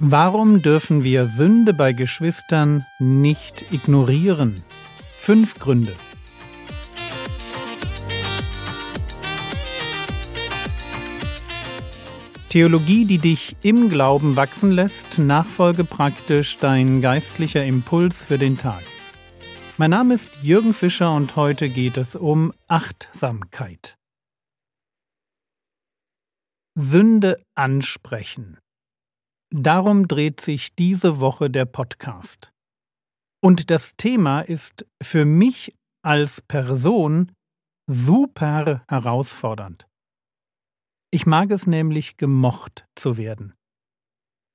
Warum dürfen wir Sünde bei Geschwistern nicht ignorieren? Fünf Gründe. Theologie, die dich im Glauben wachsen lässt, nachfolge praktisch dein geistlicher Impuls für den Tag. Mein Name ist Jürgen Fischer und heute geht es um Achtsamkeit. Sünde ansprechen. Darum dreht sich diese Woche der Podcast. Und das Thema ist für mich als Person super herausfordernd. Ich mag es nämlich, gemocht zu werden.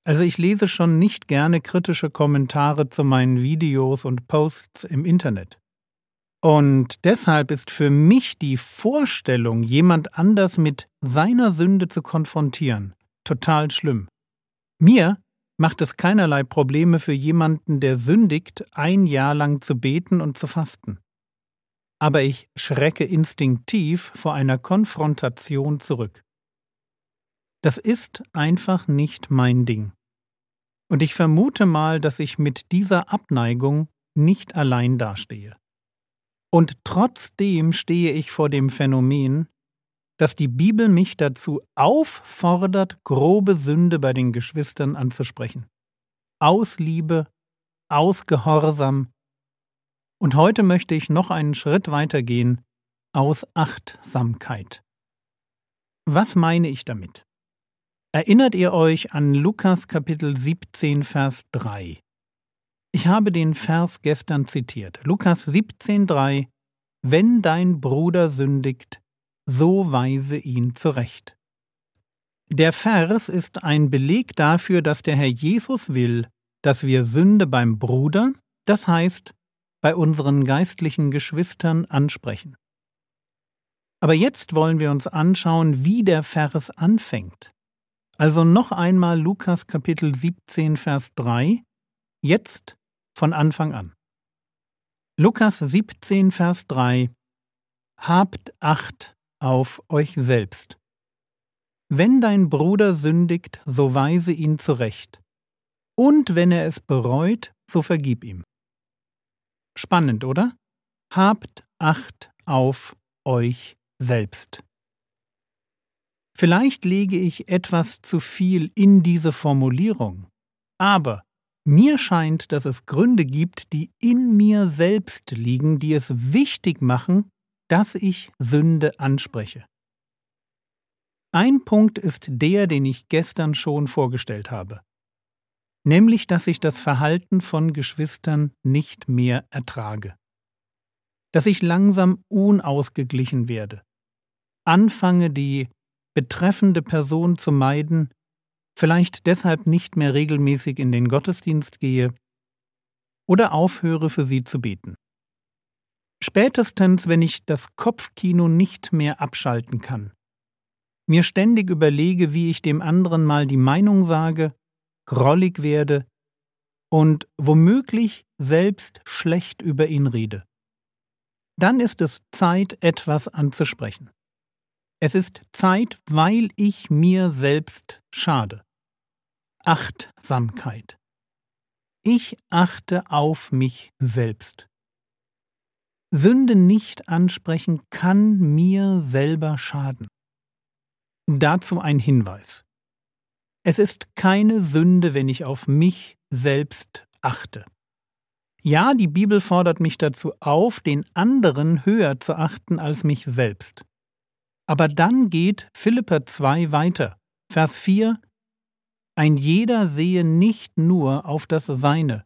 Also ich lese schon nicht gerne kritische Kommentare zu meinen Videos und Posts im Internet. Und deshalb ist für mich die Vorstellung, jemand anders mit seiner Sünde zu konfrontieren, total schlimm. Mir macht es keinerlei Probleme für jemanden, der sündigt, ein Jahr lang zu beten und zu fasten. Aber ich schrecke instinktiv vor einer Konfrontation zurück. Das ist einfach nicht mein Ding. Und ich vermute mal, dass ich mit dieser Abneigung nicht allein dastehe. Und trotzdem stehe ich vor dem Phänomen, dass die Bibel mich dazu auffordert, grobe Sünde bei den Geschwistern anzusprechen. Aus Liebe, aus Gehorsam. Und heute möchte ich noch einen Schritt weitergehen, aus Achtsamkeit. Was meine ich damit? Erinnert ihr euch an Lukas Kapitel 17, Vers 3? Ich habe den Vers gestern zitiert. Lukas 17, 3. Wenn dein Bruder sündigt, so weise ihn zurecht. Der Vers ist ein Beleg dafür, dass der Herr Jesus will, dass wir Sünde beim Bruder, das heißt bei unseren geistlichen Geschwistern, ansprechen. Aber jetzt wollen wir uns anschauen, wie der Vers anfängt. Also noch einmal Lukas Kapitel 17, Vers 3, jetzt von Anfang an. Lukas 17, Vers 3 Habt Acht auf euch selbst. Wenn dein Bruder sündigt, so weise ihn zurecht. Und wenn er es bereut, so vergib ihm. Spannend, oder? Habt Acht auf euch selbst. Vielleicht lege ich etwas zu viel in diese Formulierung, aber mir scheint, dass es Gründe gibt, die in mir selbst liegen, die es wichtig machen, dass ich Sünde anspreche. Ein Punkt ist der, den ich gestern schon vorgestellt habe, nämlich dass ich das Verhalten von Geschwistern nicht mehr ertrage, dass ich langsam unausgeglichen werde, anfange die betreffende Person zu meiden, vielleicht deshalb nicht mehr regelmäßig in den Gottesdienst gehe oder aufhöre für sie zu beten. Spätestens, wenn ich das Kopfkino nicht mehr abschalten kann, mir ständig überlege, wie ich dem anderen mal die Meinung sage, grollig werde und womöglich selbst schlecht über ihn rede. Dann ist es Zeit, etwas anzusprechen. Es ist Zeit, weil ich mir selbst schade. Achtsamkeit. Ich achte auf mich selbst. Sünde nicht ansprechen kann mir selber schaden. Dazu ein Hinweis. Es ist keine Sünde, wenn ich auf mich selbst achte. Ja, die Bibel fordert mich dazu auf, den anderen höher zu achten als mich selbst. Aber dann geht Philipper 2 weiter. Vers 4 Ein jeder sehe nicht nur auf das Seine,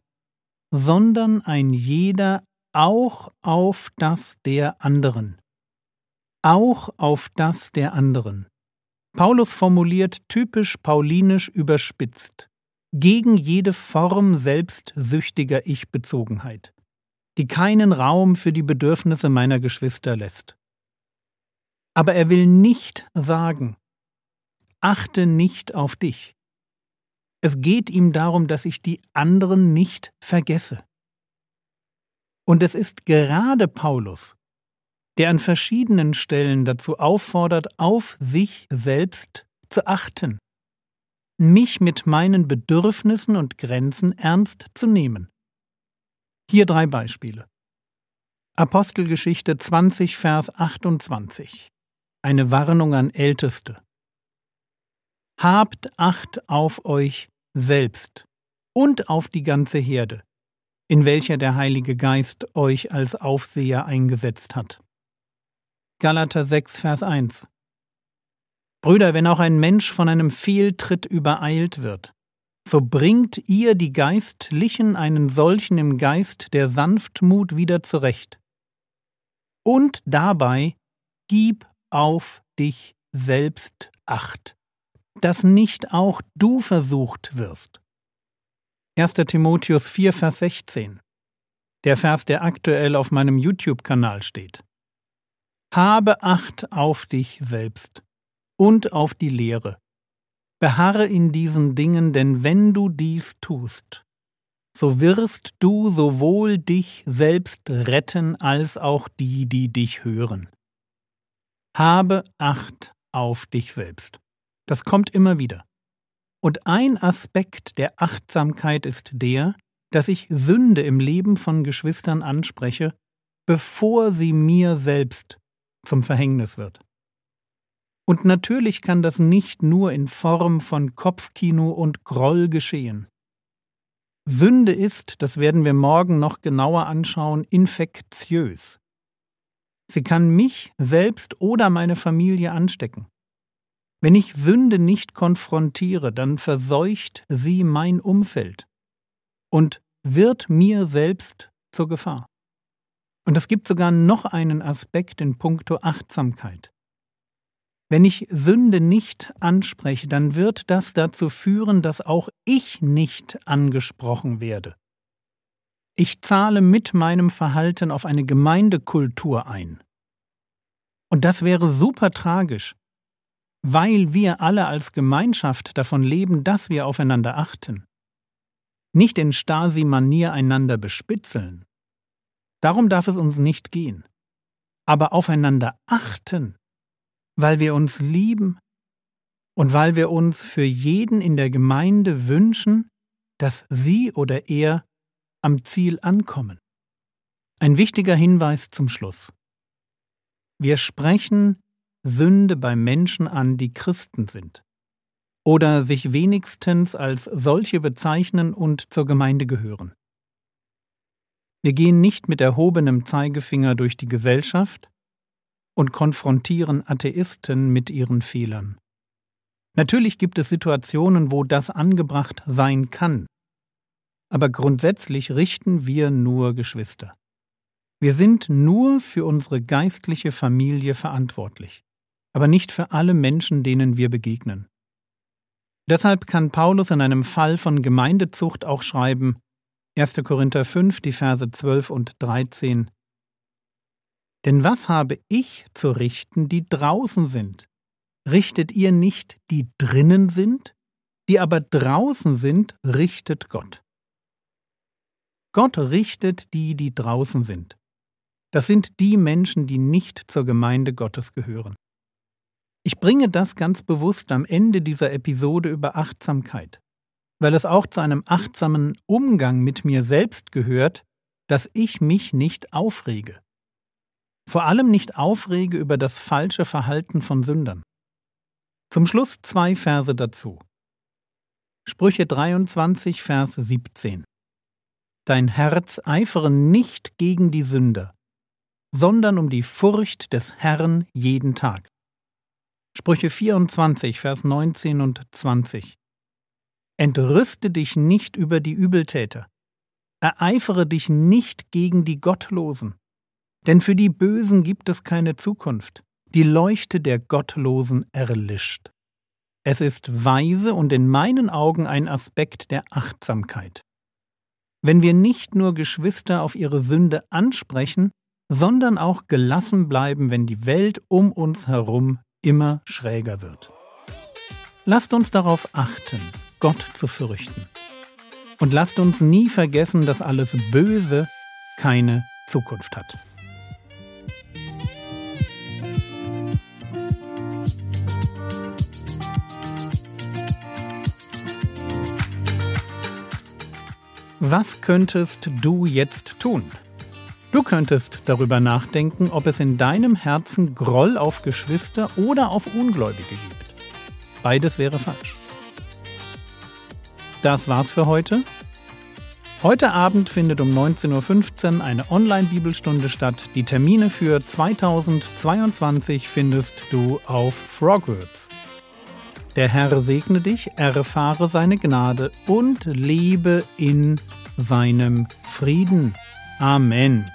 sondern ein jeder auch auf das der anderen. Auch auf das der anderen. Paulus formuliert typisch paulinisch überspitzt gegen jede Form selbstsüchtiger Ich-Bezogenheit, die keinen Raum für die Bedürfnisse meiner Geschwister lässt. Aber er will nicht sagen, achte nicht auf dich. Es geht ihm darum, dass ich die anderen nicht vergesse. Und es ist gerade Paulus, der an verschiedenen Stellen dazu auffordert, auf sich selbst zu achten. mich mit meinen Bedürfnissen und Grenzen ernst zu nehmen. Hier drei Beispiele. Apostelgeschichte 20, Vers 28. Eine Warnung an Älteste. Habt Acht auf euch selbst und auf die ganze Herde, in welcher der Heilige Geist euch als Aufseher eingesetzt hat. Galater 6, Vers 1. Brüder, wenn auch ein Mensch von einem Fehltritt übereilt wird, so bringt ihr die Geistlichen einen solchen im Geist der Sanftmut wieder zurecht. Und dabei gib auf dich selbst Acht, dass nicht auch du versucht wirst. 1. Timotheus 4, Vers 16. Der Vers, der aktuell auf meinem YouTube-Kanal steht. Habe Acht auf dich selbst und auf die Lehre. Beharre in diesen Dingen, denn wenn du dies tust, so wirst du sowohl dich selbst retten als auch die, die dich hören. Habe Acht auf dich selbst. Das kommt immer wieder. Und ein Aspekt der Achtsamkeit ist der, dass ich Sünde im Leben von Geschwistern anspreche, bevor sie mir selbst zum Verhängnis wird. Und natürlich kann das nicht nur in Form von Kopfkino und Groll geschehen. Sünde ist, das werden wir morgen noch genauer anschauen, infektiös. Sie kann mich selbst oder meine Familie anstecken. Wenn ich Sünde nicht konfrontiere, dann verseucht sie mein Umfeld und wird mir selbst zur Gefahr. Und es gibt sogar noch einen Aspekt in puncto Achtsamkeit. Wenn ich Sünde nicht anspreche, dann wird das dazu führen, dass auch ich nicht angesprochen werde. Ich zahle mit meinem Verhalten auf eine Gemeindekultur ein. Und das wäre super tragisch, weil wir alle als Gemeinschaft davon leben, dass wir aufeinander achten. Nicht in Stasi-Manier einander bespitzeln. Darum darf es uns nicht gehen. Aber aufeinander achten weil wir uns lieben und weil wir uns für jeden in der Gemeinde wünschen, dass sie oder er am Ziel ankommen. Ein wichtiger Hinweis zum Schluss. Wir sprechen Sünde bei Menschen an, die Christen sind oder sich wenigstens als solche bezeichnen und zur Gemeinde gehören. Wir gehen nicht mit erhobenem Zeigefinger durch die Gesellschaft, und konfrontieren Atheisten mit ihren Fehlern. Natürlich gibt es Situationen, wo das angebracht sein kann, aber grundsätzlich richten wir nur Geschwister. Wir sind nur für unsere geistliche Familie verantwortlich, aber nicht für alle Menschen, denen wir begegnen. Deshalb kann Paulus in einem Fall von Gemeindezucht auch schreiben, 1. Korinther 5, die Verse 12 und 13, denn was habe ich zu richten, die draußen sind? Richtet ihr nicht, die drinnen sind? Die aber draußen sind, richtet Gott. Gott richtet die, die draußen sind. Das sind die Menschen, die nicht zur Gemeinde Gottes gehören. Ich bringe das ganz bewusst am Ende dieser Episode über Achtsamkeit, weil es auch zu einem achtsamen Umgang mit mir selbst gehört, dass ich mich nicht aufrege vor allem nicht aufrege über das falsche Verhalten von Sündern. Zum Schluss zwei Verse dazu. Sprüche 23, Vers 17. Dein Herz eifere nicht gegen die Sünder, sondern um die Furcht des Herrn jeden Tag. Sprüche 24, Vers 19 und 20. Entrüste dich nicht über die Übeltäter, ereifere dich nicht gegen die Gottlosen, denn für die Bösen gibt es keine Zukunft. Die Leuchte der Gottlosen erlischt. Es ist weise und in meinen Augen ein Aspekt der Achtsamkeit. Wenn wir nicht nur Geschwister auf ihre Sünde ansprechen, sondern auch gelassen bleiben, wenn die Welt um uns herum immer schräger wird. Lasst uns darauf achten, Gott zu fürchten. Und lasst uns nie vergessen, dass alles Böse keine Zukunft hat. Was könntest du jetzt tun? Du könntest darüber nachdenken, ob es in deinem Herzen Groll auf Geschwister oder auf Ungläubige gibt. Beides wäre falsch. Das war's für heute. Heute Abend findet um 19.15 Uhr eine Online-Bibelstunde statt. Die Termine für 2022 findest du auf Frogwords. Der Herr segne dich, erfahre seine Gnade und lebe in seinem Frieden. Amen.